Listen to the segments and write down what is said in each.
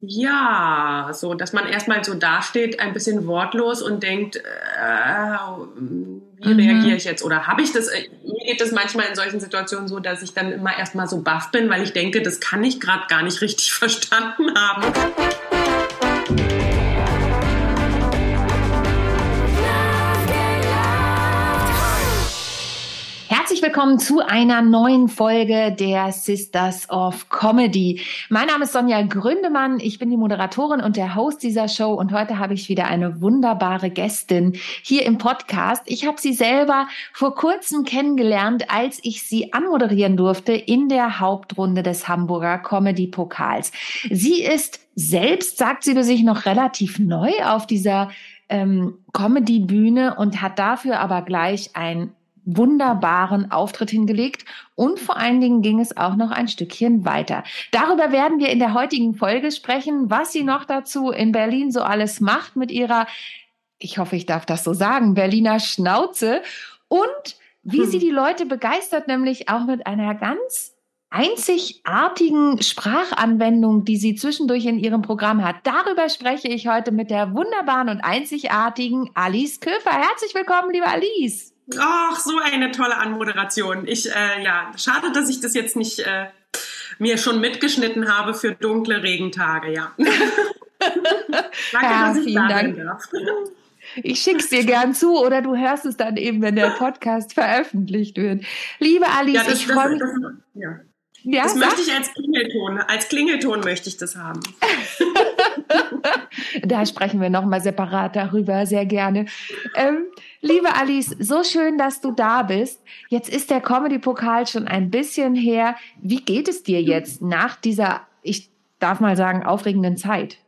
Ja, so, dass man erstmal so dasteht, ein bisschen wortlos und denkt, äh, wie mhm. reagiere ich jetzt? Oder habe ich das? Äh, mir geht es manchmal in solchen Situationen so, dass ich dann immer erstmal so baff bin, weil ich denke, das kann ich gerade gar nicht richtig verstanden haben. Herzlich willkommen zu einer neuen Folge der Sisters of Comedy. Mein Name ist Sonja Gründemann. Ich bin die Moderatorin und der Host dieser Show und heute habe ich wieder eine wunderbare Gästin hier im Podcast. Ich habe sie selber vor kurzem kennengelernt, als ich sie anmoderieren durfte in der Hauptrunde des Hamburger Comedy Pokals. Sie ist selbst, sagt sie sich, noch relativ neu auf dieser ähm, Comedy-Bühne und hat dafür aber gleich ein wunderbaren Auftritt hingelegt und vor allen Dingen ging es auch noch ein Stückchen weiter. Darüber werden wir in der heutigen Folge sprechen, was sie noch dazu in Berlin so alles macht mit ihrer, ich hoffe, ich darf das so sagen, Berliner Schnauze und wie hm. sie die Leute begeistert, nämlich auch mit einer ganz einzigartigen Sprachanwendung, die sie zwischendurch in ihrem Programm hat. Darüber spreche ich heute mit der wunderbaren und einzigartigen Alice Köfer. Herzlich willkommen, liebe Alice. Ach, so eine tolle Anmoderation. Ich, äh, ja, schade, dass ich das jetzt nicht äh, mir schon mitgeschnitten habe für dunkle Regentage, ja. Danke, ja, dass ich vielen Dank. darf. Ich schick's dir gern zu oder du hörst es dann eben, wenn der Podcast veröffentlicht wird. Liebe Alice, ja, das, ich freue mich. Das, ja. Ja, das möchte ich als Klingelton. Als Klingelton möchte ich das haben. da sprechen wir nochmal separat darüber, sehr gerne. Ähm, liebe Alice, so schön, dass du da bist. Jetzt ist der Comedy-Pokal schon ein bisschen her. Wie geht es dir jetzt nach dieser, ich darf mal sagen, aufregenden Zeit?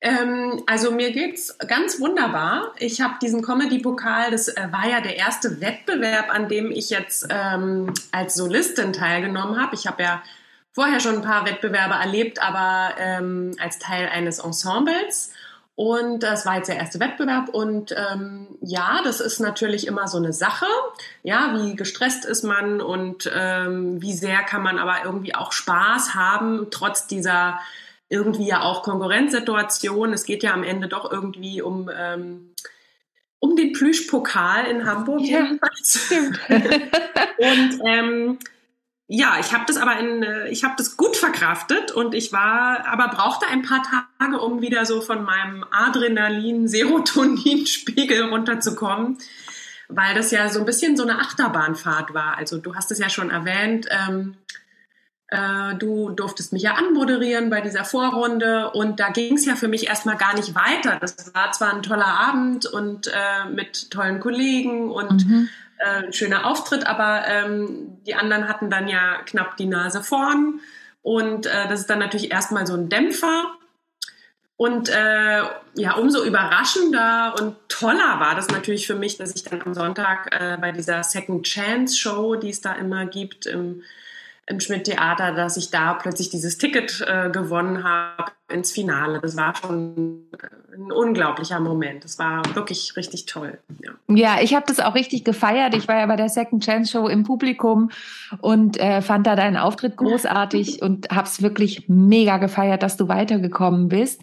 Ähm, also mir geht's ganz wunderbar. Ich habe diesen Comedy-Pokal, das äh, war ja der erste Wettbewerb, an dem ich jetzt ähm, als Solistin teilgenommen habe. Ich habe ja vorher schon ein paar Wettbewerbe erlebt, aber ähm, als Teil eines Ensembles. Und das war jetzt der erste Wettbewerb. Und ähm, ja, das ist natürlich immer so eine Sache. Ja, wie gestresst ist man und ähm, wie sehr kann man aber irgendwie auch Spaß haben, trotz dieser irgendwie ja auch Konkurrenzsituation. Es geht ja am Ende doch irgendwie um, ähm, um den Plüschpokal in Hamburg ja, jedenfalls. und ähm, ja, ich habe das aber in, äh, ich habe das gut verkraftet und ich war, aber brauchte ein paar Tage, um wieder so von meinem Adrenalin-Serotonin-Spiegel runterzukommen, weil das ja so ein bisschen so eine Achterbahnfahrt war. Also du hast es ja schon erwähnt. Ähm, äh, du durftest mich ja anmoderieren bei dieser Vorrunde und da ging es ja für mich erstmal gar nicht weiter. Das war zwar ein toller Abend und äh, mit tollen Kollegen und mhm. Äh, ein schöner Auftritt, aber ähm, die anderen hatten dann ja knapp die Nase vorn und äh, das ist dann natürlich erstmal so ein Dämpfer. Und äh, ja, umso überraschender und toller war das natürlich für mich, dass ich dann am Sonntag äh, bei dieser Second Chance Show, die es da immer gibt, im im Schmidt-Theater, dass ich da plötzlich dieses Ticket äh, gewonnen habe ins Finale. Das war schon äh, ein unglaublicher Moment. Das war wirklich richtig toll. Ja, ja ich habe das auch richtig gefeiert. Ich war ja bei der Second Chance Show im Publikum und äh, fand da deinen Auftritt großartig und habe es wirklich mega gefeiert, dass du weitergekommen bist.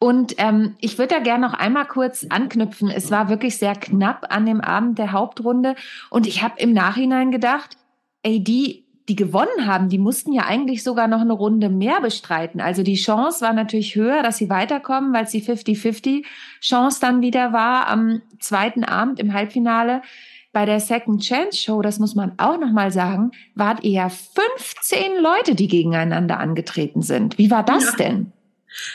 Und ähm, ich würde da gerne noch einmal kurz anknüpfen. Es war wirklich sehr knapp an dem Abend der Hauptrunde und ich habe im Nachhinein gedacht, ey, die die gewonnen haben, die mussten ja eigentlich sogar noch eine Runde mehr bestreiten. Also die Chance war natürlich höher, dass sie weiterkommen, weil es die 50-50 Chance dann wieder war am zweiten Abend im Halbfinale. Bei der Second Chance Show, das muss man auch nochmal sagen, waren eher 15 Leute, die gegeneinander angetreten sind. Wie war das ja. denn?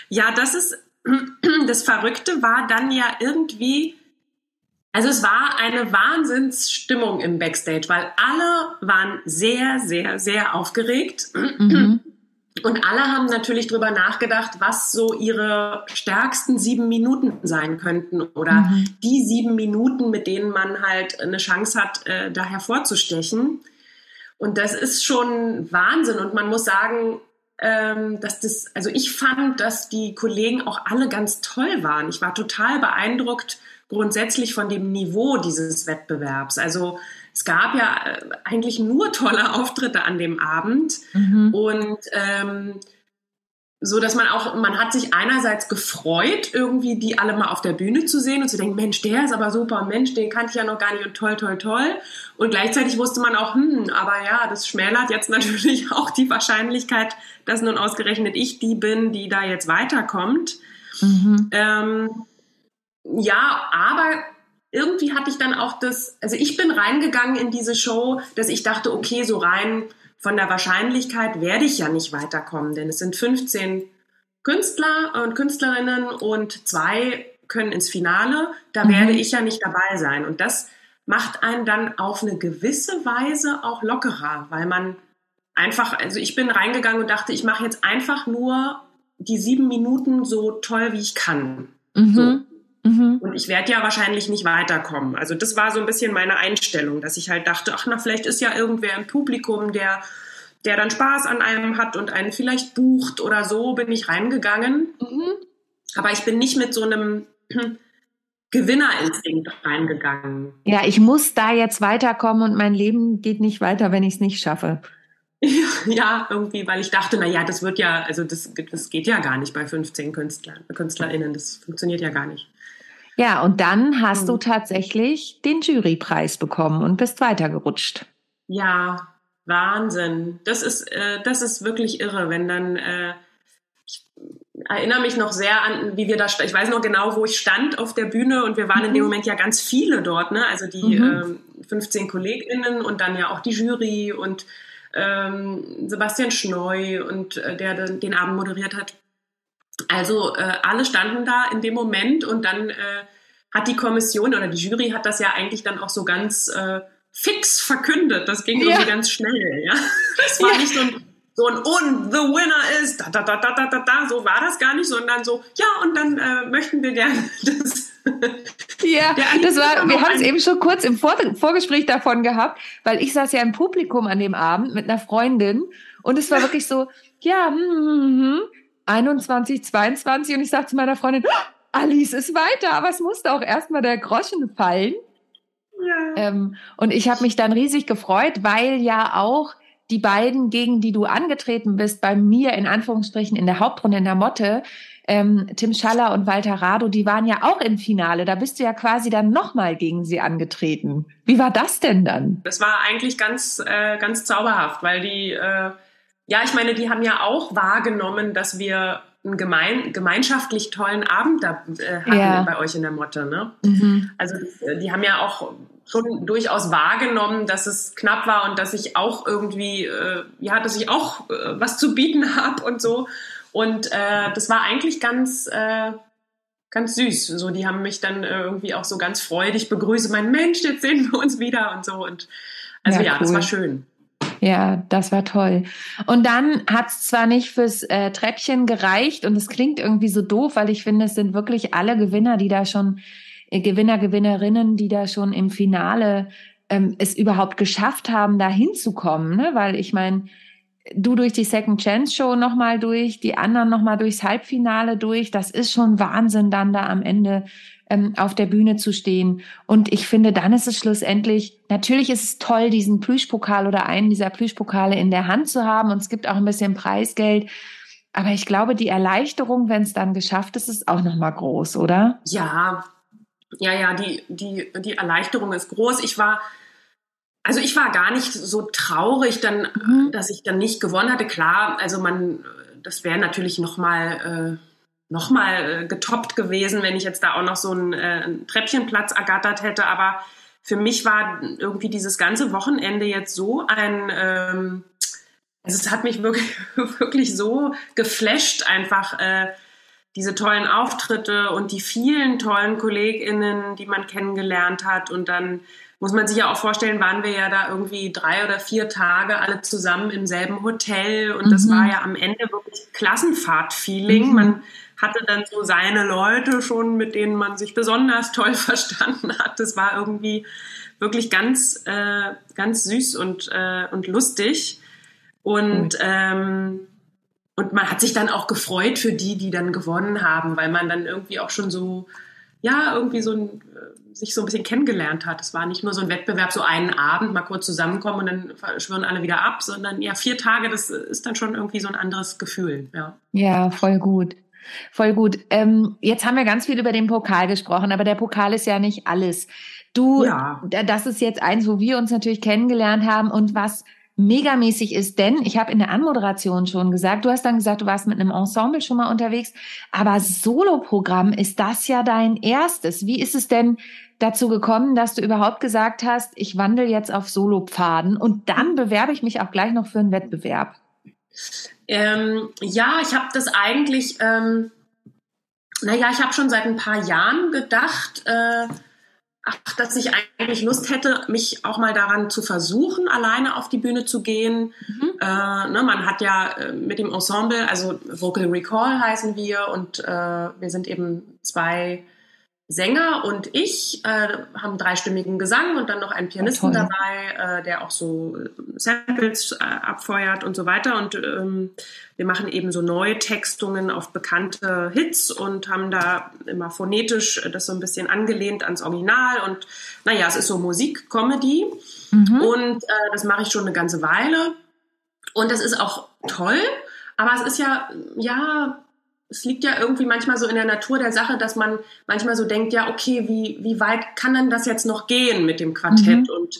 Ja, das ist, das Verrückte war dann ja irgendwie, also es war eine Wahnsinnsstimmung im Backstage, weil alle waren sehr, sehr, sehr aufgeregt. Mhm. Und alle haben natürlich drüber nachgedacht, was so ihre stärksten sieben Minuten sein könnten oder mhm. die sieben Minuten, mit denen man halt eine Chance hat, äh, da hervorzustechen. Und das ist schon Wahnsinn. Und man muss sagen, ähm, dass das, also ich fand, dass die Kollegen auch alle ganz toll waren. Ich war total beeindruckt grundsätzlich von dem Niveau dieses Wettbewerbs. Also es gab ja äh, eigentlich nur tolle Auftritte an dem Abend mhm. und ähm, so dass man auch, man hat sich einerseits gefreut, irgendwie die alle mal auf der Bühne zu sehen und zu denken, Mensch, der ist aber super, Mensch, den kannte ich ja noch gar nicht und toll, toll, toll. Und gleichzeitig wusste man auch, hm, aber ja, das schmälert jetzt natürlich auch die Wahrscheinlichkeit, dass nun ausgerechnet ich die bin, die da jetzt weiterkommt. Mhm. Ähm, ja, aber irgendwie hatte ich dann auch das, also ich bin reingegangen in diese Show, dass ich dachte, okay, so rein von der Wahrscheinlichkeit werde ich ja nicht weiterkommen, denn es sind 15 Künstler und Künstlerinnen und zwei können ins Finale. Da mhm. werde ich ja nicht dabei sein. Und das macht einen dann auf eine gewisse Weise auch lockerer, weil man einfach, also ich bin reingegangen und dachte, ich mache jetzt einfach nur die sieben Minuten so toll, wie ich kann. Mhm. So. Mhm. Und ich werde ja wahrscheinlich nicht weiterkommen. Also das war so ein bisschen meine Einstellung, dass ich halt dachte, ach na, vielleicht ist ja irgendwer im Publikum, der, der dann Spaß an einem hat und einen vielleicht bucht oder so, bin ich reingegangen. Mhm. Aber ich bin nicht mit so einem Gewinnerinstinkt reingegangen. Ja, ich muss da jetzt weiterkommen und mein Leben geht nicht weiter, wenn ich es nicht schaffe. Ja, irgendwie, weil ich dachte, na ja, das wird ja, also das, das geht ja gar nicht bei 15 Künstlern, KünstlerInnen, das funktioniert ja gar nicht. Ja, und dann hast hm. du tatsächlich den Jurypreis bekommen und bist weitergerutscht. Ja, Wahnsinn. Das ist, äh, das ist wirklich irre, wenn dann, äh, ich erinnere mich noch sehr an, wie wir da, ich weiß noch genau, wo ich stand auf der Bühne und wir waren mhm. in dem mhm. Moment ja ganz viele dort, ne? Also die mhm. äh, 15 KollegInnen und dann ja auch die Jury und ähm, Sebastian Schneu und äh, der den Abend moderiert hat. Also äh, alle standen da in dem Moment und dann äh, hat die Kommission oder die Jury hat das ja eigentlich dann auch so ganz äh, fix verkündet. Das ging irgendwie ja. ganz schnell. Ja? Das war ja. nicht so ein, so ein und the winner ist da da da da da da da. So war das gar nicht, sondern so ja und dann äh, möchten wir gerne das. Ja, das war, wir haben es eben schon kurz im Vor Vorgespräch davon gehabt, weil ich saß ja im Publikum an dem Abend mit einer Freundin und es war wirklich so, ja, hm, hm, hm, 21, 22 und ich sagte zu meiner Freundin, Alice ist weiter, aber es musste auch erstmal der Groschen fallen. Ja. Ähm, und ich habe mich dann riesig gefreut, weil ja auch die beiden, gegen die du angetreten bist, bei mir in Anführungsstrichen in der Hauptrunde in der Motte, ähm, Tim Schaller und Walter Rado, die waren ja auch im Finale. Da bist du ja quasi dann nochmal gegen sie angetreten. Wie war das denn dann? Das war eigentlich ganz, äh, ganz zauberhaft, weil die, äh, ja, ich meine, die haben ja auch wahrgenommen, dass wir einen gemein, gemeinschaftlich tollen Abend da äh, hatten ja. bei euch in der Motte. Ne? Mhm. Also die haben ja auch schon durchaus wahrgenommen, dass es knapp war und dass ich auch irgendwie, äh, ja, dass ich auch äh, was zu bieten habe und so. Und äh, das war eigentlich ganz, äh, ganz süß. So, die haben mich dann äh, irgendwie auch so ganz freudig begrüßt. Mein Mensch, jetzt sehen wir uns wieder und so. Und also ja, ja cool. das war schön. Ja, das war toll. Und dann hat es zwar nicht fürs äh, Treppchen gereicht und es klingt irgendwie so doof, weil ich finde, es sind wirklich alle Gewinner, die da schon, äh, Gewinner, Gewinnerinnen, die da schon im Finale ähm, es überhaupt geschafft haben, da hinzukommen. Ne? Weil ich meine, du durch die Second Chance Show nochmal durch, die anderen nochmal durchs Halbfinale durch. Das ist schon Wahnsinn, dann da am Ende ähm, auf der Bühne zu stehen. Und ich finde, dann ist es schlussendlich, natürlich ist es toll, diesen Plüschpokal oder einen dieser Plüschpokale in der Hand zu haben. Und es gibt auch ein bisschen Preisgeld. Aber ich glaube, die Erleichterung, wenn es dann geschafft ist, ist auch nochmal groß, oder? Ja, ja, ja, die, die, die Erleichterung ist groß. Ich war, also ich war gar nicht so traurig, dann, mhm. dass ich dann nicht gewonnen hatte. Klar, also man, das wäre natürlich nochmal äh, nochmal äh, getoppt gewesen, wenn ich jetzt da auch noch so einen, äh, einen Treppchenplatz ergattert hätte. Aber für mich war irgendwie dieses ganze Wochenende jetzt so ein, ähm, also es hat mich wirklich, wirklich so geflasht, einfach äh, diese tollen Auftritte und die vielen tollen KollegInnen, die man kennengelernt hat und dann muss man sich ja auch vorstellen, waren wir ja da irgendwie drei oder vier Tage alle zusammen im selben Hotel und mhm. das war ja am Ende wirklich Klassenfahrt-Feeling. Mhm. Man hatte dann so seine Leute schon, mit denen man sich besonders toll verstanden hat. Das war irgendwie wirklich ganz, äh, ganz süß und, äh, und lustig. Und, ähm, und man hat sich dann auch gefreut für die, die dann gewonnen haben, weil man dann irgendwie auch schon so ja, irgendwie so ein, äh, sich so ein bisschen kennengelernt hat. Es war nicht nur so ein Wettbewerb, so einen Abend mal kurz zusammenkommen und dann schwören alle wieder ab, sondern ja, vier Tage, das ist dann schon irgendwie so ein anderes Gefühl, ja. Ja, voll gut. Voll gut. Ähm, jetzt haben wir ganz viel über den Pokal gesprochen, aber der Pokal ist ja nicht alles. Du, ja. das ist jetzt eins, wo wir uns natürlich kennengelernt haben und was megamäßig ist, denn ich habe in der Anmoderation schon gesagt, du hast dann gesagt, du warst mit einem Ensemble schon mal unterwegs, aber Soloprogramm ist das ja dein erstes. Wie ist es denn dazu gekommen, dass du überhaupt gesagt hast, ich wandle jetzt auf Solopfaden und dann bewerbe ich mich auch gleich noch für einen Wettbewerb? Ähm, ja, ich habe das eigentlich, ähm, naja, ich habe schon seit ein paar Jahren gedacht, äh, ach, dass ich eigentlich Lust hätte, mich auch mal daran zu versuchen, alleine auf die Bühne zu gehen. Mhm. Äh, ne, man hat ja äh, mit dem Ensemble, also Vocal Recall heißen wir und äh, wir sind eben zwei Sänger und ich äh, haben dreistimmigen Gesang und dann noch einen Pianisten ja, dabei, äh, der auch so äh, Samples äh, abfeuert und so weiter. Und ähm, wir machen eben so Neutextungen auf bekannte Hits und haben da immer phonetisch das so ein bisschen angelehnt ans Original. Und naja, es ist so Musik-Comedy. Mhm. Und äh, das mache ich schon eine ganze Weile. Und das ist auch toll. Aber es ist ja, ja, es liegt ja irgendwie manchmal so in der Natur der Sache, dass man manchmal so denkt, ja, okay, wie, wie weit kann denn das jetzt noch gehen mit dem Quartett mhm. und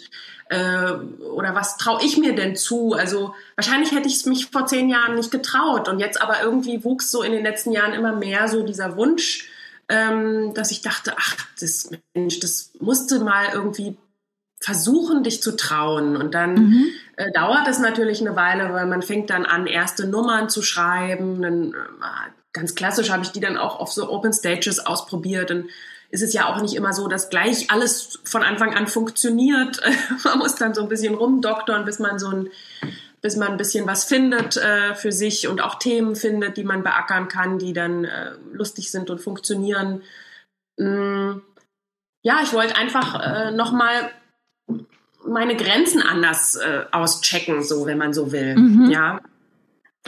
äh, oder was traue ich mir denn zu? Also wahrscheinlich hätte ich es mich vor zehn Jahren nicht getraut und jetzt aber irgendwie wuchs so in den letzten Jahren immer mehr so dieser Wunsch, ähm, dass ich dachte, ach, das Mensch, das musste mal irgendwie versuchen, dich zu trauen. Und dann mhm. äh, dauert es natürlich eine Weile, weil man fängt dann an, erste Nummern zu schreiben. Dann äh, ganz klassisch habe ich die dann auch auf so Open Stages ausprobiert. Dann ist es ja auch nicht immer so, dass gleich alles von Anfang an funktioniert. man muss dann so ein bisschen rumdoktern, bis man so ein bis man ein bisschen was findet äh, für sich und auch Themen findet, die man beackern kann, die dann äh, lustig sind und funktionieren. Mm, ja, ich wollte einfach äh, nochmal meine Grenzen anders äh, auschecken, so wenn man so will. Mhm. Ja,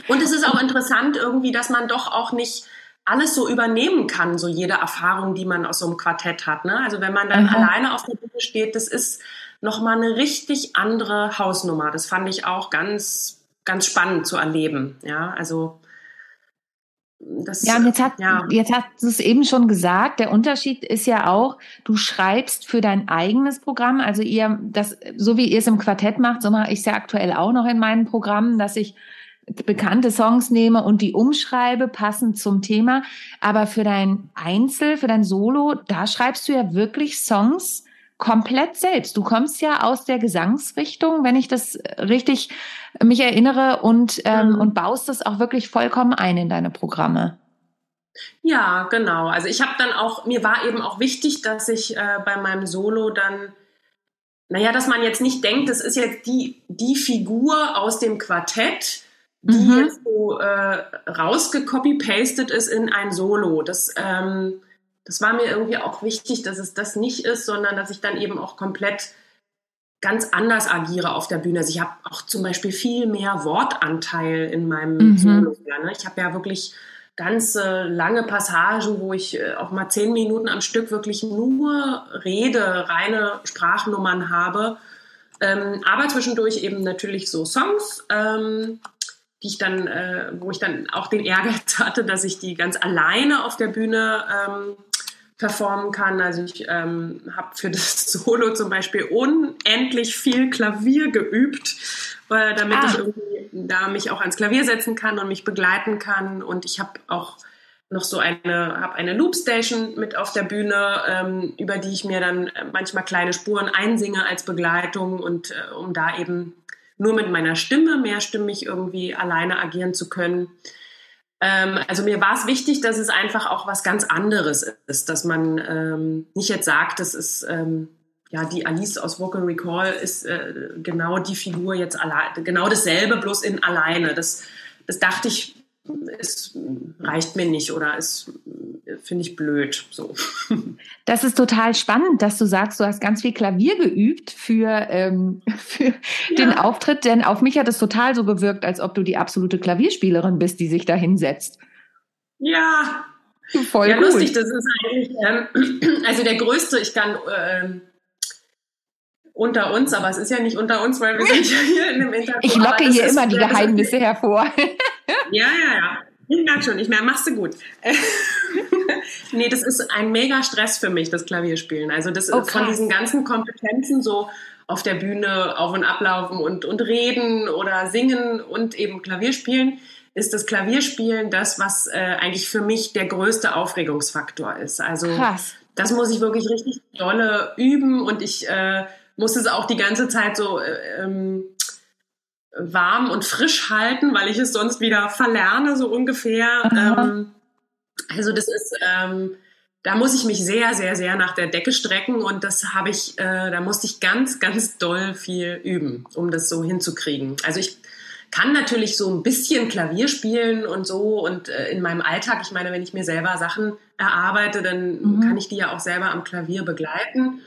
und es ist auch interessant irgendwie, dass man doch auch nicht alles so übernehmen kann, so jede Erfahrung, die man aus so einem Quartett hat. Ne? Also wenn man dann mhm. alleine auf der Bühne steht, das ist nochmal eine richtig andere Hausnummer. Das fand ich auch ganz, ganz spannend zu erleben. Ja, also das, ja, und jetzt hat, ja. jetzt hast du es eben schon gesagt, der Unterschied ist ja auch, du schreibst für dein eigenes Programm, also ihr, das, so wie ihr es im Quartett macht, so mache ich es ja aktuell auch noch in meinen Programmen, dass ich bekannte Songs nehme und die umschreibe, passend zum Thema. Aber für dein Einzel, für dein Solo, da schreibst du ja wirklich Songs komplett selbst. Du kommst ja aus der Gesangsrichtung, wenn ich das richtig mich erinnere, und, ähm, mhm. und baust das auch wirklich vollkommen ein in deine Programme. Ja, genau. Also ich habe dann auch, mir war eben auch wichtig, dass ich äh, bei meinem Solo dann, naja, dass man jetzt nicht denkt, das ist jetzt die, die Figur aus dem Quartett, die mhm. jetzt so äh, rausgecopy-pastet ist in ein Solo. Das, ähm, das war mir irgendwie auch wichtig, dass es das nicht ist, sondern dass ich dann eben auch komplett ganz anders agiere auf der Bühne. Also ich habe auch zum Beispiel viel mehr Wortanteil in meinem mhm. Solo. Ne? Ich habe ja wirklich ganz äh, lange Passagen, wo ich äh, auch mal zehn Minuten am Stück wirklich nur Rede, reine Sprachnummern habe. Ähm, aber zwischendurch eben natürlich so Songs. Ähm, die ich dann, äh, wo ich dann auch den Ehrgeiz hatte, dass ich die ganz alleine auf der Bühne ähm, performen kann. Also ich ähm, habe für das Solo zum Beispiel unendlich viel Klavier geübt, äh, damit ah. ich irgendwie da mich auch ans Klavier setzen kann und mich begleiten kann. Und ich habe auch noch so eine, habe eine Loopstation mit auf der Bühne, ähm, über die ich mir dann manchmal kleine Spuren einsinge als Begleitung und äh, um da eben nur mit meiner Stimme mehrstimmig irgendwie alleine agieren zu können. Ähm, also mir war es wichtig, dass es einfach auch was ganz anderes ist, dass man ähm, nicht jetzt sagt, das ist ähm, ja die Alice aus Vocal Recall ist äh, genau die Figur jetzt alleine, genau dasselbe, bloß in alleine. Das, das dachte ich es reicht mir nicht oder es finde ich blöd. So. Das ist total spannend, dass du sagst, du hast ganz viel Klavier geübt für, ähm, für ja. den Auftritt, denn auf mich hat es total so gewirkt, als ob du die absolute Klavierspielerin bist, die sich da hinsetzt. Ja, Voll ja, gut. lustig, das ist eigentlich, ähm, also der größte, ich kann äh, unter uns, aber es ist ja nicht unter uns, weil wir sind ja hier in einem Interview. Ich locke hier immer die Geheimnisse hervor. Ja, ja, ja. Ich merke schon, ich merke, machst du gut. nee, das ist ein mega Stress für mich, das Klavierspielen. Also das oh, von diesen ganzen Kompetenzen so auf der Bühne auf und ablaufen und, und reden oder singen und eben Klavierspielen, ist das Klavierspielen das, was äh, eigentlich für mich der größte Aufregungsfaktor ist. Also Krass. das muss ich wirklich richtig dolle üben und ich äh, muss es auch die ganze Zeit so äh, ähm, warm und frisch halten, weil ich es sonst wieder verlerne, so ungefähr. Ähm, also das ist, ähm, da muss ich mich sehr, sehr, sehr nach der Decke strecken und das habe ich, äh, da musste ich ganz, ganz doll viel üben, um das so hinzukriegen. Also ich kann natürlich so ein bisschen Klavier spielen und so und äh, in meinem Alltag, ich meine, wenn ich mir selber Sachen erarbeite, dann mhm. kann ich die ja auch selber am Klavier begleiten.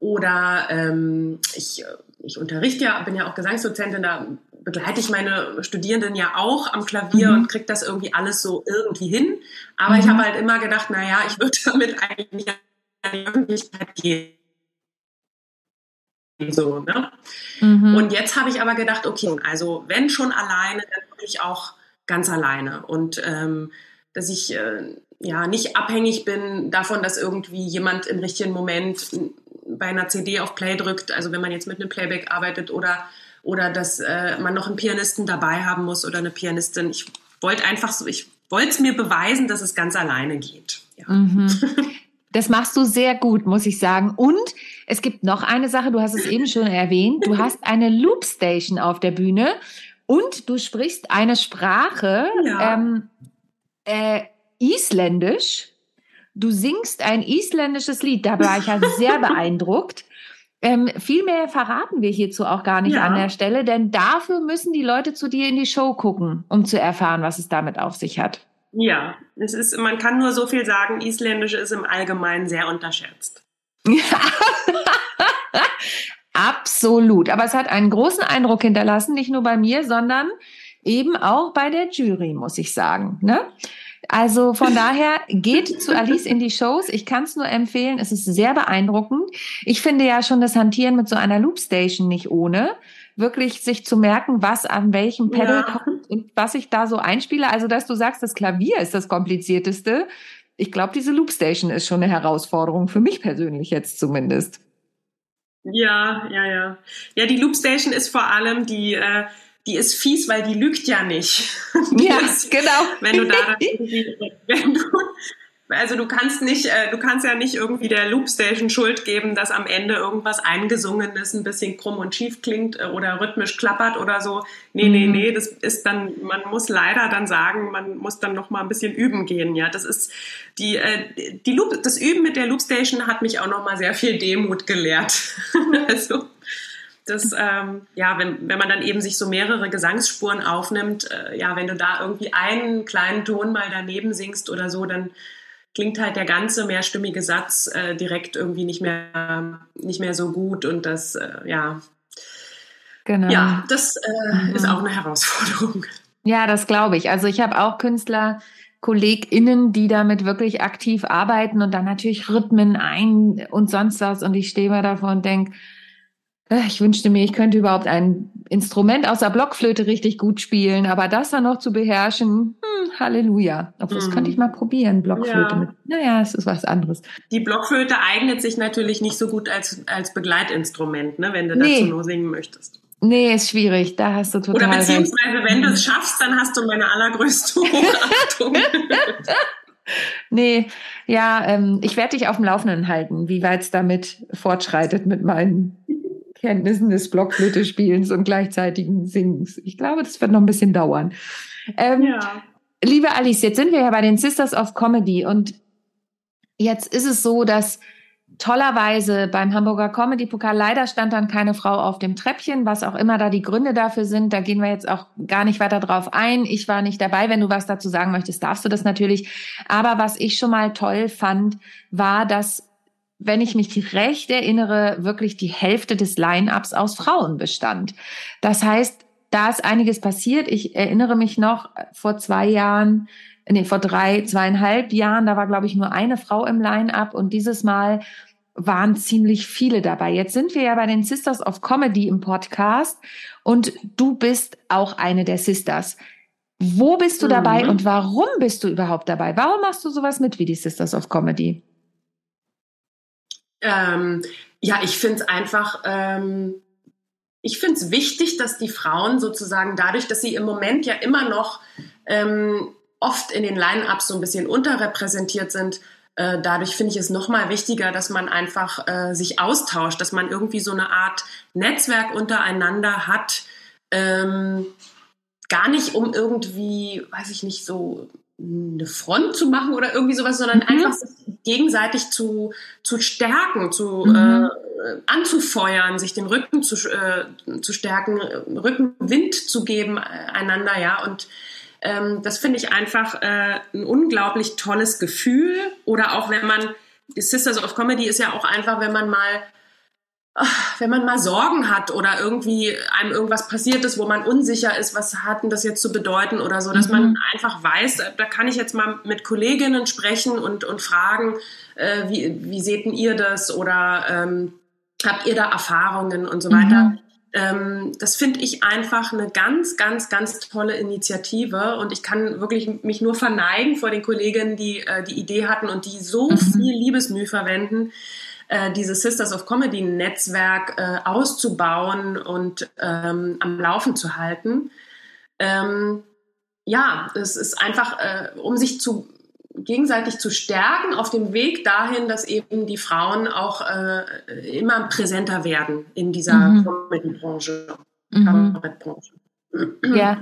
Oder ähm, ich, ich unterrichte ja, bin ja auch Gesangsdozentin, da begleite ich meine Studierenden ja auch am Klavier mhm. und kriege das irgendwie alles so irgendwie hin. Aber mhm. ich habe halt immer gedacht, naja, ich würde damit eigentlich nicht an die Öffentlichkeit gehen. So, ne? Mhm. Und jetzt habe ich aber gedacht, okay, also wenn schon alleine, dann wirklich auch ganz alleine. Und ähm, dass ich äh, ja nicht abhängig bin davon, dass irgendwie jemand im richtigen Moment bei einer CD auf Play drückt, also wenn man jetzt mit einem Playback arbeitet oder oder dass äh, man noch einen Pianisten dabei haben muss oder eine Pianistin. Ich wollte einfach so, ich wollte es mir beweisen, dass es ganz alleine geht. Ja. Mhm. Das machst du sehr gut, muss ich sagen. Und es gibt noch eine Sache, du hast es eben schon erwähnt. Du hast eine Loopstation auf der Bühne und du sprichst eine Sprache, ja. ähm, äh, Isländisch. Du singst ein isländisches Lied. Da war ich ja sehr beeindruckt. Ähm, viel mehr verraten wir hierzu auch gar nicht ja. an der Stelle, denn dafür müssen die Leute zu dir in die Show gucken, um zu erfahren, was es damit auf sich hat. Ja, es ist, man kann nur so viel sagen, Isländisch ist im Allgemeinen sehr unterschätzt. Absolut. Aber es hat einen großen Eindruck hinterlassen, nicht nur bei mir, sondern eben auch bei der Jury, muss ich sagen. Ne? Also von daher geht zu Alice in die Shows. Ich kann es nur empfehlen. Es ist sehr beeindruckend. Ich finde ja schon das Hantieren mit so einer Loopstation nicht ohne. Wirklich sich zu merken, was an welchem Pedal ja. kommt und was ich da so einspiele. Also, dass du sagst, das Klavier ist das komplizierteste. Ich glaube, diese Loopstation ist schon eine Herausforderung für mich persönlich jetzt zumindest. Ja, ja, ja. Ja, die Loopstation ist vor allem die, äh, die ist fies, weil die lügt ja nicht. Die ja, ist, genau. Wenn du da wenn du, also du kannst nicht, äh, du kannst ja nicht irgendwie der Loopstation Schuld geben, dass am Ende irgendwas eingesungenes ein bisschen krumm und schief klingt äh, oder rhythmisch klappert oder so. Nee, nee, mhm. nee, das ist dann, man muss leider dann sagen, man muss dann noch mal ein bisschen üben gehen, ja. Das ist die, äh, die Loop, das Üben mit der Loopstation hat mich auch noch mal sehr viel Demut gelehrt. also, das, ähm, ja, wenn, wenn man dann eben sich so mehrere Gesangsspuren aufnimmt, äh, ja, wenn du da irgendwie einen kleinen Ton mal daneben singst oder so, dann klingt halt der ganze mehrstimmige Satz äh, direkt irgendwie nicht mehr, nicht mehr so gut und das, äh, ja. Genau. Ja, das äh, mhm. ist auch eine Herausforderung. Ja, das glaube ich. Also ich habe auch Künstler, KollegInnen, die damit wirklich aktiv arbeiten und dann natürlich Rhythmen ein und sonst was und ich stehe mir davor und denke, ich wünschte mir, ich könnte überhaupt ein Instrument außer Blockflöte richtig gut spielen, aber das dann noch zu beherrschen, hm, Halleluja. Obwohl, das könnte ich mhm. mal probieren, Blockflöte. Ja. Mit, naja, es ist was anderes. Die Blockflöte eignet sich natürlich nicht so gut als, als Begleitinstrument, ne, wenn du nee. dazu nur singen möchtest. Nee, ist schwierig, da hast du total Oder beziehungsweise, recht. wenn du es schaffst, dann hast du meine allergrößte Hochachtung. nee, ja, ähm, ich werde dich auf dem Laufenden halten, wie weit es damit fortschreitet mit meinen Kenntnissen des Blockflöte-Spielens und gleichzeitigen Singens. Ich glaube, das wird noch ein bisschen dauern. Ähm, ja. Liebe Alice, jetzt sind wir ja bei den Sisters of Comedy und jetzt ist es so, dass tollerweise beim Hamburger Comedy Pokal leider stand dann keine Frau auf dem Treppchen, was auch immer da die Gründe dafür sind. Da gehen wir jetzt auch gar nicht weiter drauf ein. Ich war nicht dabei. Wenn du was dazu sagen möchtest, darfst du das natürlich. Aber was ich schon mal toll fand, war, dass wenn ich mich recht erinnere, wirklich die Hälfte des Line-ups aus Frauen bestand. Das heißt, da ist einiges passiert. Ich erinnere mich noch vor zwei Jahren, nee, vor drei, zweieinhalb Jahren, da war, glaube ich, nur eine Frau im Line-up und dieses Mal waren ziemlich viele dabei. Jetzt sind wir ja bei den Sisters of Comedy im Podcast und du bist auch eine der Sisters. Wo bist du dabei mhm. und warum bist du überhaupt dabei? Warum machst du sowas mit wie die Sisters of Comedy? Ähm, ja, ich finde es einfach, ähm, ich finde es wichtig, dass die Frauen sozusagen dadurch, dass sie im Moment ja immer noch ähm, oft in den Line-Ups so ein bisschen unterrepräsentiert sind, äh, dadurch finde ich es nochmal wichtiger, dass man einfach äh, sich austauscht, dass man irgendwie so eine Art Netzwerk untereinander hat. Ähm, gar nicht um irgendwie, weiß ich nicht, so eine Front zu machen oder irgendwie sowas, sondern mhm. einfach gegenseitig zu, zu stärken, zu mhm. äh, anzufeuern, sich den Rücken zu, äh, zu stärken, Rückenwind zu geben äh, einander, ja. Und ähm, das finde ich einfach äh, ein unglaublich tolles Gefühl. Oder auch wenn man, die Sisters of Comedy ist ja auch einfach, wenn man mal wenn man mal Sorgen hat oder irgendwie einem irgendwas passiert ist, wo man unsicher ist, was hat denn das jetzt zu bedeuten oder so, dass mhm. man einfach weiß, da kann ich jetzt mal mit Kolleginnen sprechen und, und fragen, äh, wie, wie seht denn ihr das oder ähm, habt ihr da Erfahrungen und so weiter. Mhm. Ähm, das finde ich einfach eine ganz, ganz, ganz tolle Initiative und ich kann wirklich mich nur verneigen vor den Kolleginnen, die äh, die Idee hatten und die so mhm. viel Liebesmühe verwenden, äh, dieses Sisters of Comedy Netzwerk äh, auszubauen und ähm, am Laufen zu halten. Ähm, ja, es ist einfach, äh, um sich zu gegenseitig zu stärken auf dem Weg dahin, dass eben die Frauen auch äh, immer präsenter werden in dieser mhm. Comedy-Branche, mhm. Ja,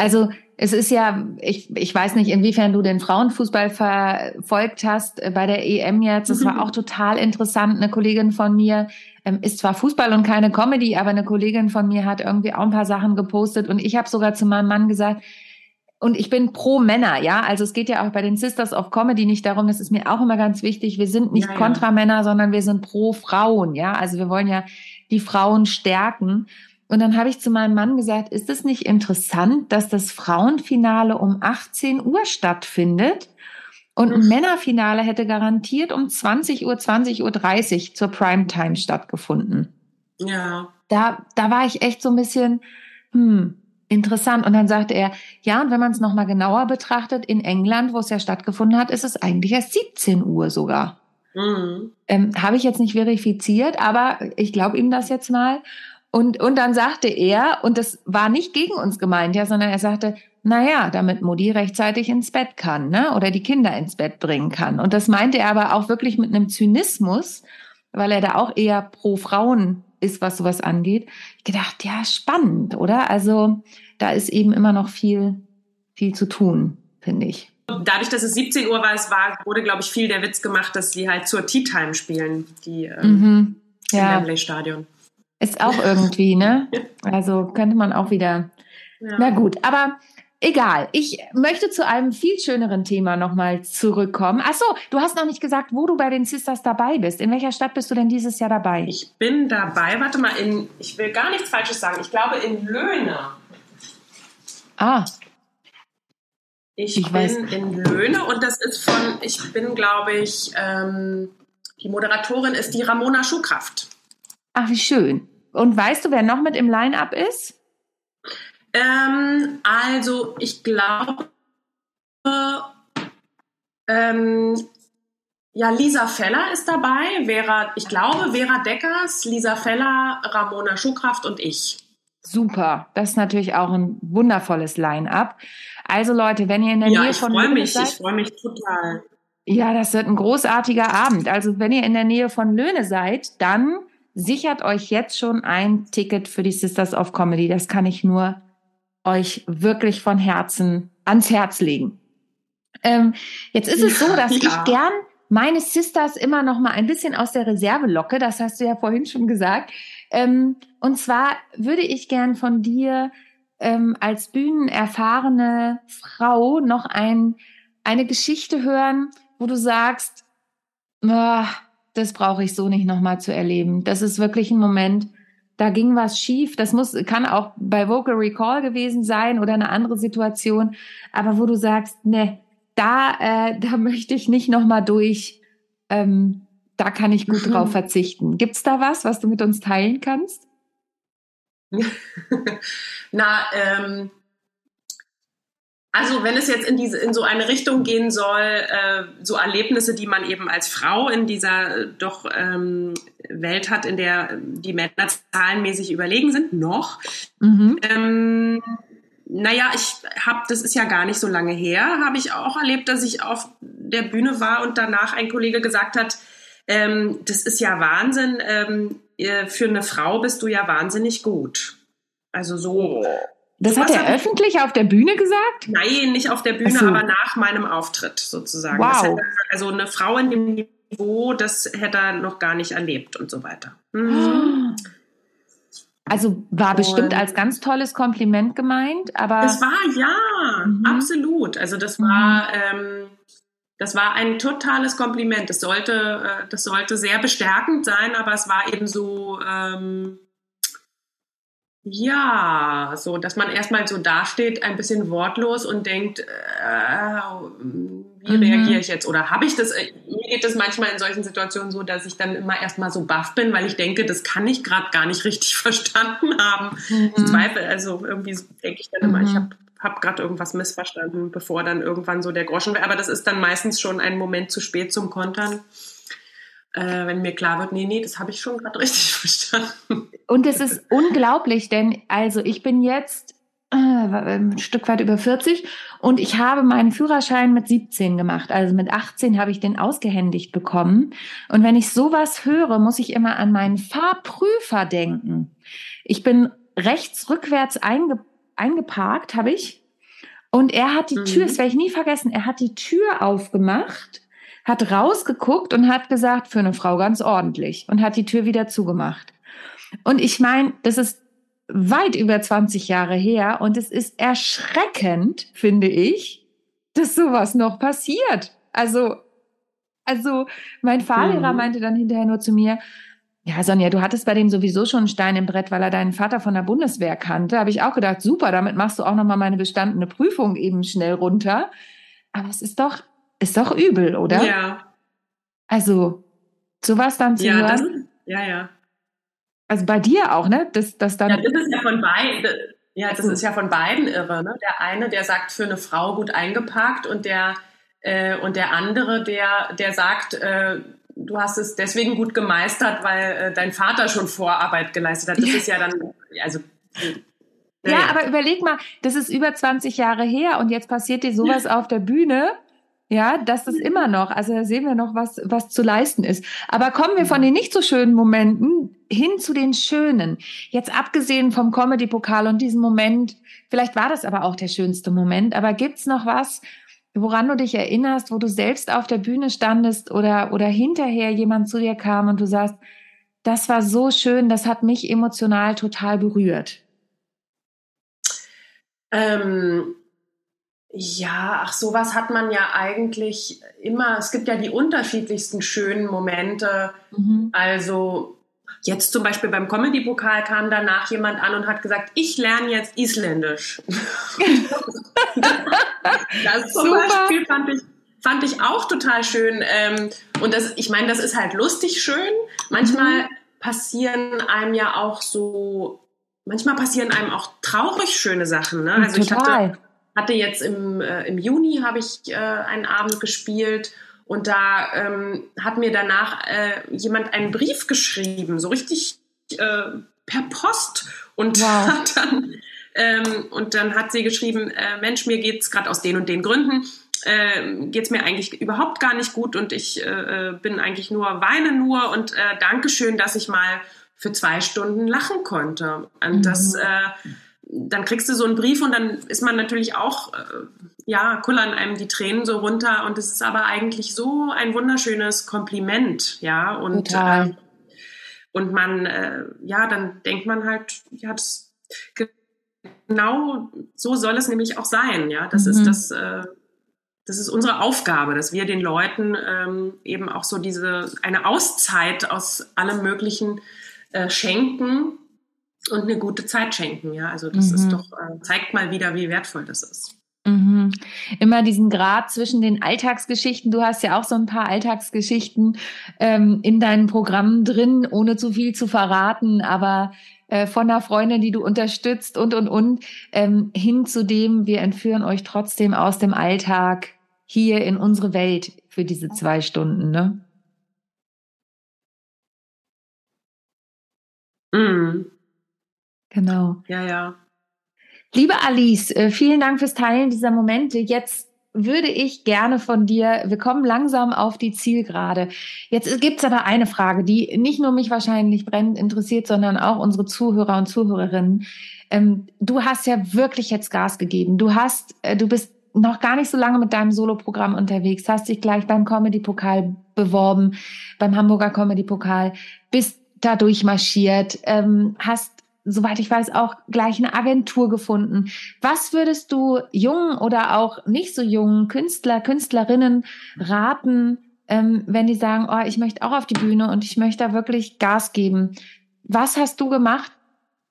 also es ist ja, ich, ich weiß nicht, inwiefern du den Frauenfußball verfolgt hast äh, bei der EM jetzt. Das war mhm. auch total interessant. Eine Kollegin von mir ähm, ist zwar Fußball und keine Comedy, aber eine Kollegin von mir hat irgendwie auch ein paar Sachen gepostet und ich habe sogar zu meinem Mann gesagt, und ich bin pro Männer, ja. Also es geht ja auch bei den Sisters of Comedy nicht darum, das ist mir auch immer ganz wichtig. Wir sind nicht ja, kontra. Männer, sondern wir sind pro Frauen, ja. Also wir wollen ja die Frauen stärken. Und dann habe ich zu meinem Mann gesagt, ist es nicht interessant, dass das Frauenfinale um 18 Uhr stattfindet? Und ein Männerfinale hätte garantiert um 20 Uhr, 20 Uhr 30 zur Primetime stattgefunden. Ja. Da, da war ich echt so ein bisschen, hm, Interessant. Und dann sagte er, ja, und wenn man es nochmal genauer betrachtet, in England, wo es ja stattgefunden hat, ist es eigentlich erst 17 Uhr sogar. Mhm. Ähm, Habe ich jetzt nicht verifiziert, aber ich glaube ihm das jetzt mal. Und, und dann sagte er, und das war nicht gegen uns gemeint, ja, sondern er sagte, naja, damit Mutti rechtzeitig ins Bett kann, ne? Oder die Kinder ins Bett bringen kann. Und das meinte er aber auch wirklich mit einem Zynismus, weil er da auch eher pro Frauen ist, was sowas angeht. Ich gedacht, ja, spannend, oder? Also da ist eben immer noch viel, viel zu tun, finde ich. Dadurch, dass es 17 Uhr war, es war, wurde, glaube ich, viel der Witz gemacht, dass sie halt zur Tea Time spielen, die ähm, mhm. ja. im Wembley Stadion. Ist auch irgendwie, ne? Also könnte man auch wieder. Ja. Na gut, aber Egal, ich möchte zu einem viel schöneren Thema nochmal zurückkommen. Ach so, du hast noch nicht gesagt, wo du bei den Sisters dabei bist. In welcher Stadt bist du denn dieses Jahr dabei? Ich bin dabei, warte mal, in, ich will gar nichts Falsches sagen. Ich glaube in Löhne. Ah. Ich, ich bin weiß. in Löhne und das ist von, ich bin, glaube ich, ähm, die Moderatorin ist die Ramona Schuhkraft. Ach, wie schön. Und weißt du, wer noch mit im Line-Up ist? Ähm, also ich glaube, ähm, ja, Lisa Feller ist dabei, Vera, ich glaube, Vera Deckers, Lisa Feller, Ramona Schuhkraft und ich. Super, das ist natürlich auch ein wundervolles Line-up. Also Leute, wenn ihr in der ja, Nähe von Löhne mich, seid, ich freue mich total. Ja, das wird ein großartiger Abend. Also wenn ihr in der Nähe von Löhne seid, dann sichert euch jetzt schon ein Ticket für die Sisters of Comedy. Das kann ich nur euch wirklich von Herzen ans Herz legen. Ähm, jetzt ist es so, dass ja. ich gern meine Sisters immer noch mal ein bisschen aus der Reserve locke. Das hast du ja vorhin schon gesagt. Ähm, und zwar würde ich gern von dir ähm, als bühnenerfahrene Frau noch ein, eine Geschichte hören, wo du sagst, oh, das brauche ich so nicht noch mal zu erleben. Das ist wirklich ein Moment, da ging was schief. Das muss, kann auch bei Vocal Recall gewesen sein oder eine andere Situation. Aber wo du sagst, ne, da, äh, da möchte ich nicht nochmal durch. Ähm, da kann ich gut drauf verzichten. Gibt's da was, was du mit uns teilen kannst? Na, ähm, also wenn es jetzt in diese in so eine Richtung gehen soll, äh, so Erlebnisse, die man eben als Frau in dieser äh, doch ähm, Welt hat, in der die Männer zahlenmäßig überlegen sind, noch. Mhm. Ähm, naja, ich habe, das ist ja gar nicht so lange her, habe ich auch erlebt, dass ich auf der Bühne war und danach ein Kollege gesagt hat, ähm, das ist ja Wahnsinn, ähm, äh, für eine Frau bist du ja wahnsinnig gut. Also so. Das hat er öffentlich auf der Bühne gesagt? Nein, nicht auf der Bühne, so. aber nach meinem Auftritt sozusagen. Wow. Hätte, also eine Frau in dem Niveau, das hätte er noch gar nicht erlebt und so weiter. Mhm. Also war bestimmt als ganz tolles Kompliment gemeint, aber. Es war ja, mhm. absolut. Also das war, ähm, das war ein totales Kompliment. Das sollte, äh, das sollte sehr bestärkend sein, aber es war eben so, ähm, ja, so, dass man erstmal so dasteht, ein bisschen wortlos und denkt, äh, wie mhm. reagiere ich jetzt? Oder habe ich das, äh, mir geht es manchmal in solchen Situationen so, dass ich dann immer erstmal so baff bin, weil ich denke, das kann ich gerade gar nicht richtig verstanden haben. Mhm. Ich zweifle, also irgendwie denke ich dann immer, mhm. ich habe hab gerade irgendwas missverstanden, bevor dann irgendwann so der Groschen wäre. Aber das ist dann meistens schon ein Moment zu spät zum Kontern äh, wenn mir klar wird, nee, nee, das habe ich schon gerade richtig verstanden. Und es ist unglaublich, denn also ich bin jetzt äh, ein Stück weit über 40 und ich habe meinen Führerschein mit 17 gemacht. Also mit 18 habe ich den ausgehändigt bekommen. Und wenn ich sowas höre, muss ich immer an meinen Fahrprüfer denken. Ich bin rechts rückwärts einge eingeparkt, habe ich. Und er hat die Tür, mhm. das werde ich nie vergessen, er hat die Tür aufgemacht hat rausgeguckt und hat gesagt, für eine Frau ganz ordentlich und hat die Tür wieder zugemacht. Und ich meine, das ist weit über 20 Jahre her und es ist erschreckend, finde ich, dass sowas noch passiert. Also, also mein Fahrlehrer mhm. meinte dann hinterher nur zu mir, ja, Sonja, du hattest bei dem sowieso schon einen Stein im Brett, weil er deinen Vater von der Bundeswehr kannte. Habe ich auch gedacht, super, damit machst du auch nochmal meine bestandene Prüfung eben schnell runter. Aber es ist doch ist doch übel, oder? Ja. Also, sowas dann zu ja, hören. Das, ja, ja. Also bei dir auch, ne? Das, das dann. Ja, das ist ja von beiden. Ja, das ist ja von beiden irre. Ne? Der eine, der sagt, für eine Frau gut eingeparkt und der äh, und der andere, der der sagt, äh, du hast es deswegen gut gemeistert, weil äh, dein Vater schon Vorarbeit geleistet hat. Das ist ja dann, also ja, ja, aber überleg mal, das ist über 20 Jahre her und jetzt passiert dir sowas auf der Bühne ja, das ist immer noch, also da sehen wir noch, was, was zu leisten ist. Aber kommen wir von den nicht so schönen Momenten hin zu den schönen. Jetzt abgesehen vom Comedy-Pokal und diesem Moment, vielleicht war das aber auch der schönste Moment, aber gibt's noch was, woran du dich erinnerst, wo du selbst auf der Bühne standest oder, oder hinterher jemand zu dir kam und du sagst, das war so schön, das hat mich emotional total berührt? Ähm ja, ach, sowas hat man ja eigentlich immer. Es gibt ja die unterschiedlichsten schönen Momente. Mhm. Also jetzt zum Beispiel beim Comedy-Pokal kam danach jemand an und hat gesagt, ich lerne jetzt Isländisch. das zum Super. Beispiel fand ich, fand ich auch total schön. Ähm, und das, ich meine, das ist halt lustig schön. Manchmal mhm. passieren einem ja auch so, manchmal passieren einem auch traurig schöne Sachen. Ne? Also total. ich hatte hatte jetzt im, äh, im Juni habe ich äh, einen Abend gespielt und da ähm, hat mir danach äh, jemand einen Brief geschrieben, so richtig äh, per Post und wow. hat dann ähm, und dann hat sie geschrieben, äh, Mensch, mir geht's gerade aus den und den Gründen äh, geht's mir eigentlich überhaupt gar nicht gut und ich äh, bin eigentlich nur weine nur und Dankeschön, dass ich mal für zwei Stunden lachen konnte und mhm. das dann kriegst du so einen Brief und dann ist man natürlich auch, äh, ja, kullern einem die Tränen so runter. Und es ist aber eigentlich so ein wunderschönes Kompliment, ja, und, äh, und man, äh, ja, dann denkt man halt, ja, das, genau so soll es nämlich auch sein, ja, das mhm. ist das, äh, das ist unsere Aufgabe, dass wir den Leuten ähm, eben auch so diese, eine Auszeit aus allem Möglichen äh, schenken, und eine gute Zeit schenken. Ja, also das mhm. ist doch, äh, zeigt mal wieder, wie wertvoll das ist. Mhm. Immer diesen Grad zwischen den Alltagsgeschichten. Du hast ja auch so ein paar Alltagsgeschichten ähm, in deinen Programmen drin, ohne zu viel zu verraten, aber äh, von einer Freundin, die du unterstützt und und und ähm, hin zu dem, wir entführen euch trotzdem aus dem Alltag hier in unsere Welt für diese zwei Stunden, ne? Mhm. Genau. Ja, ja. Liebe Alice, äh, vielen Dank fürs Teilen dieser Momente. Jetzt würde ich gerne von dir, wir kommen langsam auf die Zielgerade. Jetzt gibt's aber eine Frage, die nicht nur mich wahrscheinlich brennend interessiert, sondern auch unsere Zuhörer und Zuhörerinnen. Ähm, du hast ja wirklich jetzt Gas gegeben. Du hast, äh, du bist noch gar nicht so lange mit deinem Soloprogramm unterwegs, hast dich gleich beim Comedy-Pokal beworben, beim Hamburger Comedy-Pokal, bist da durchmarschiert, ähm, hast soweit ich weiß, auch gleich eine Agentur gefunden. Was würdest du jungen oder auch nicht so jungen Künstler, Künstlerinnen raten, ähm, wenn die sagen, oh, ich möchte auch auf die Bühne und ich möchte da wirklich Gas geben? Was hast du gemacht?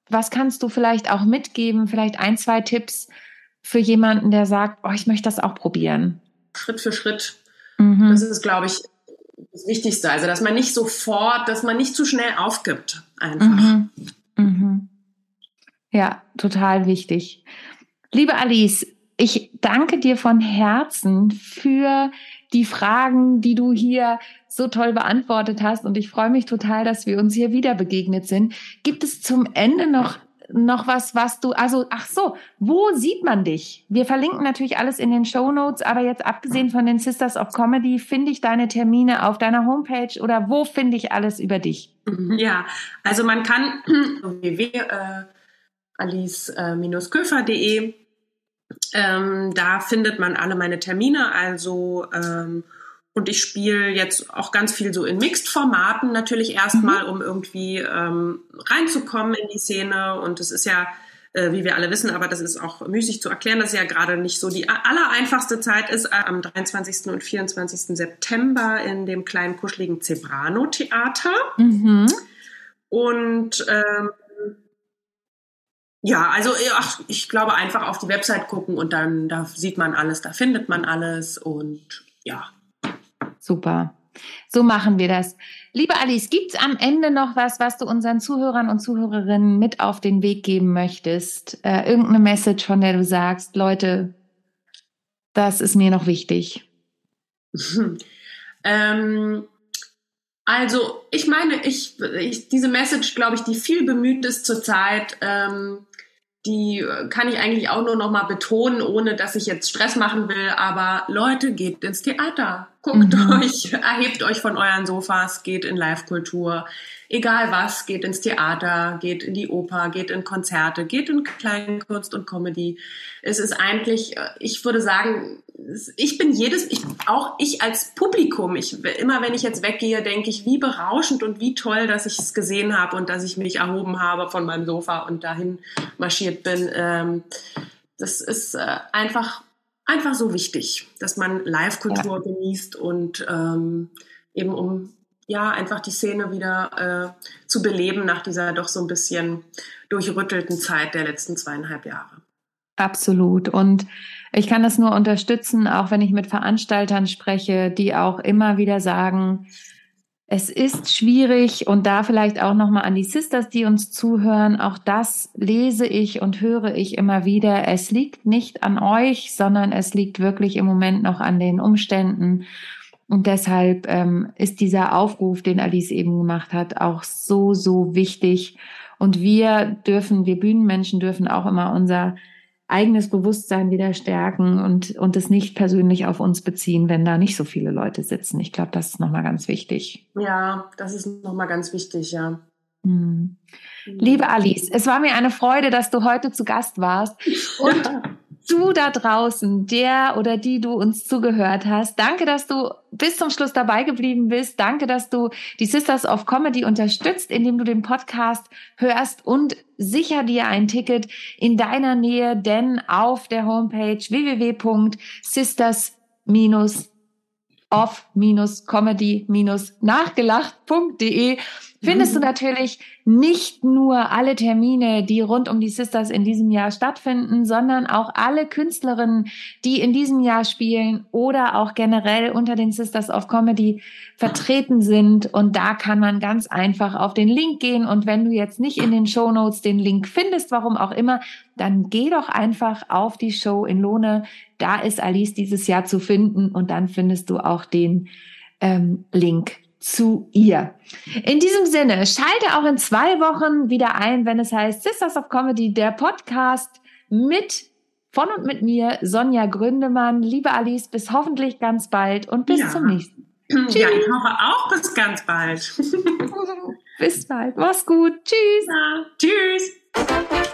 Was kannst du vielleicht auch mitgeben? Vielleicht ein, zwei Tipps für jemanden, der sagt, oh, ich möchte das auch probieren? Schritt für Schritt. Mhm. Das ist, glaube ich, das Wichtigste. Also, dass man nicht sofort, dass man nicht zu schnell aufgibt, einfach. Mhm. Ja, total wichtig. Liebe Alice, ich danke dir von Herzen für die Fragen, die du hier so toll beantwortet hast. Und ich freue mich total, dass wir uns hier wieder begegnet sind. Gibt es zum Ende noch, noch was, was du, also, ach so, wo sieht man dich? Wir verlinken natürlich alles in den Show Notes, aber jetzt abgesehen von den Sisters of Comedy, finde ich deine Termine auf deiner Homepage oder wo finde ich alles über dich? Ja, also man kann www alice-köfer.de. Ähm, da findet man alle meine Termine, also ähm, und ich spiele jetzt auch ganz viel so in Mixed-Formaten natürlich erstmal, mhm. um irgendwie ähm, reinzukommen in die Szene. Und es ist ja, äh, wie wir alle wissen, aber das ist auch müßig zu erklären, dass es ja gerade nicht so die allereinfachste Zeit ist, äh, am 23. und 24. September in dem kleinen kuscheligen Zebrano-Theater. Mhm. Und ähm, ja, also ach, ich glaube einfach auf die Website gucken und dann da sieht man alles, da findet man alles und ja. Super. So machen wir das. Liebe Alice, gibt's am Ende noch was, was du unseren Zuhörern und Zuhörerinnen mit auf den Weg geben möchtest? Äh, irgendeine Message, von der du sagst, Leute, das ist mir noch wichtig. ähm, also, ich meine, ich, ich diese Message, glaube ich, die viel bemüht ist zurzeit, ähm, die kann ich eigentlich auch nur noch mal betonen, ohne dass ich jetzt Stress machen will. Aber Leute, geht ins Theater, guckt mhm. euch, erhebt euch von euren Sofas, geht in Live-Kultur, egal was, geht ins Theater, geht in die Oper, geht in Konzerte, geht in Kleinkunst und Comedy. Es ist eigentlich, ich würde sagen, ich bin jedes, ich, auch ich als Publikum, ich, immer wenn ich jetzt weggehe, denke ich, wie berauschend und wie toll, dass ich es gesehen habe und dass ich mich erhoben habe von meinem Sofa und dahin marschiert bin. Ähm, das ist äh, einfach, einfach so wichtig, dass man Live-Kultur ja. genießt und ähm, eben um ja einfach die Szene wieder äh, zu beleben nach dieser doch so ein bisschen durchrüttelten Zeit der letzten zweieinhalb Jahre. Absolut. Und ich kann das nur unterstützen, auch wenn ich mit Veranstaltern spreche, die auch immer wieder sagen, es ist schwierig und da vielleicht auch nochmal an die Sisters, die uns zuhören, auch das lese ich und höre ich immer wieder. Es liegt nicht an euch, sondern es liegt wirklich im Moment noch an den Umständen. Und deshalb ähm, ist dieser Aufruf, den Alice eben gemacht hat, auch so, so wichtig. Und wir dürfen, wir Bühnenmenschen dürfen auch immer unser eigenes Bewusstsein wieder stärken und, und es nicht persönlich auf uns beziehen, wenn da nicht so viele Leute sitzen. Ich glaube, das ist nochmal ganz wichtig. Ja, das ist nochmal ganz wichtig, ja. Hm. Liebe Alice, es war mir eine Freude, dass du heute zu Gast warst. Und du da draußen, der oder die du uns zugehört hast, danke, dass du bis zum Schluss dabei geblieben bist. Danke, dass du die Sisters of Comedy unterstützt, indem du den Podcast hörst und sicher dir ein Ticket in deiner Nähe, denn auf der Homepage www.sisters- off-comedy-nachgelacht.de findest du natürlich nicht nur alle Termine, die rund um die Sisters in diesem Jahr stattfinden, sondern auch alle Künstlerinnen, die in diesem Jahr spielen oder auch generell unter den Sisters of Comedy vertreten sind. Und da kann man ganz einfach auf den Link gehen. Und wenn du jetzt nicht in den Show Notes den Link findest, warum auch immer, dann geh doch einfach auf die Show in Lohne. Da ist Alice dieses Jahr zu finden und dann findest du auch den ähm, Link zu ihr. In diesem Sinne, schalte auch in zwei Wochen wieder ein, wenn es heißt Sisters of Comedy, der Podcast mit von und mit mir, Sonja Gründemann. Liebe Alice, bis hoffentlich ganz bald und bis ja. zum nächsten. Tschüss. Ja, ich hoffe auch bis ganz bald. bis bald. Mach's gut. Tschüss. Ja, tschüss.